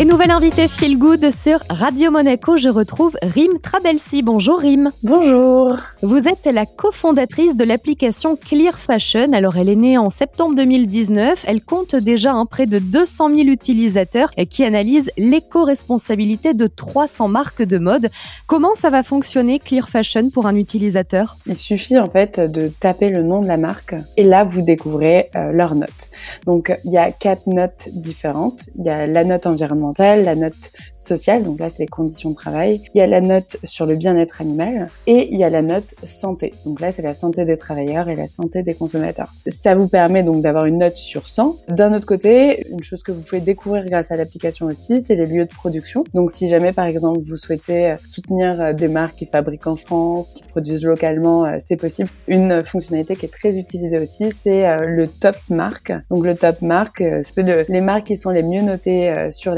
Et nouvelle invitée Feel Good sur Radio Monaco, je retrouve Rim Trabelsi. Bonjour Rim. Bonjour. Vous êtes la cofondatrice de l'application Clear Fashion. Alors elle est née en septembre 2019. Elle compte déjà un près de 200 000 utilisateurs et qui analyse l'éco-responsabilité de 300 marques de mode. Comment ça va fonctionner Clear Fashion pour un utilisateur? Il suffit en fait de taper le nom de la marque et là vous découvrez euh, leurs notes. Donc il y a quatre notes différentes. Il y a la note environnementale la note sociale, donc là c'est les conditions de travail, il y a la note sur le bien-être animal et il y a la note santé. Donc là c'est la santé des travailleurs et la santé des consommateurs. Ça vous permet donc d'avoir une note sur 100. D'un autre côté, une chose que vous pouvez découvrir grâce à l'application aussi, c'est les lieux de production. Donc si jamais par exemple vous souhaitez soutenir euh, des marques qui fabriquent en France, qui produisent localement, euh, c'est possible. Une fonctionnalité qui est très utilisée aussi, c'est euh, le top marque. Donc le top marque, c'est les marques qui sont les mieux notées sur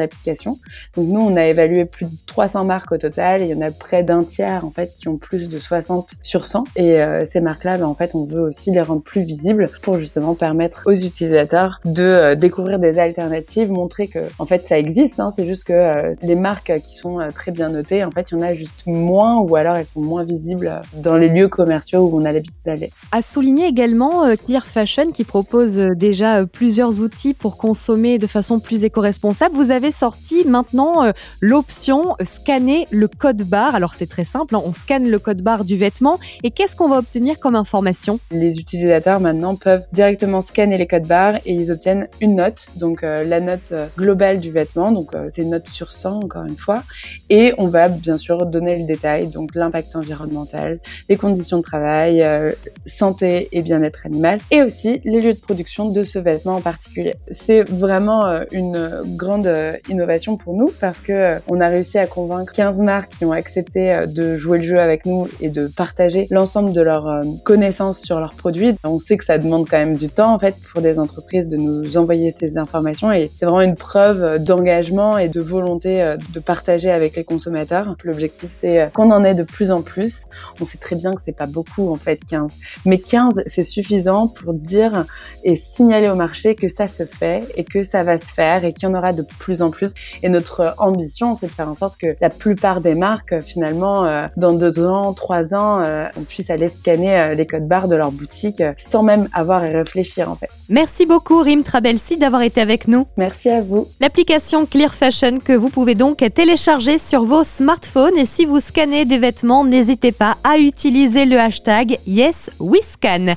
donc nous, on a évalué plus de 300 marques au total et il y en a près d'un tiers en fait qui ont plus de 60 sur 100. Et euh, ces marques-là, ben, en fait, on veut aussi les rendre plus visibles pour justement permettre aux utilisateurs de euh, découvrir des alternatives, montrer que en fait ça existe. Hein, c'est juste que euh, les marques qui sont très bien notées, en fait, il y en a juste moins ou alors elles sont moins visibles dans les lieux commerciaux où on a l'habitude d'aller. À souligner également Clear Fashion qui propose déjà plusieurs outils pour consommer de façon plus éco-responsable. Vous avez sorti maintenant euh, l'option scanner le code barre. Alors c'est très simple, hein. on scanne le code barre du vêtement. Et qu'est-ce qu'on va obtenir comme information? Les utilisateurs maintenant peuvent directement scanner les codes barres et ils obtiennent une note, donc euh, la note euh, globale du vêtement, donc c'est une note sur 100 encore une fois, et on va bien sûr donner le détail, donc l'impact environnemental, les conditions de travail, santé et bien-être animal, et aussi les lieux de production de ce vêtement en particulier. C'est vraiment une grande innovation pour nous parce que euh, on a réussi à convaincre 15 marques qui ont accepté euh, de jouer le jeu avec nous et de partager l'ensemble de leurs euh, connaissances sur leurs produits. On sait que ça demande quand même du temps en fait pour des entreprises de nous envoyer ces informations et c'est vraiment une preuve d'engagement et de volonté de partager avec les consommateurs. L'objectif c'est qu'on en ait de plus en plus. On sait très bien que c'est pas beaucoup en fait 15, mais 15 c'est suffisant pour dire et signaler au marché que ça se fait et que ça va se faire et qu'il y en aura de plus en plus et notre ambition, c'est de faire en sorte que la plupart des marques, finalement, euh, dans deux ans, trois ans, euh, on puisse aller scanner euh, les codes barres de leur boutique sans même avoir à réfléchir, en fait. Merci beaucoup, Rim Trabelsi, d'avoir été avec nous. Merci à vous. L'application Clear Fashion que vous pouvez donc télécharger sur vos smartphones et si vous scannez des vêtements, n'hésitez pas à utiliser le hashtag YesWeScan.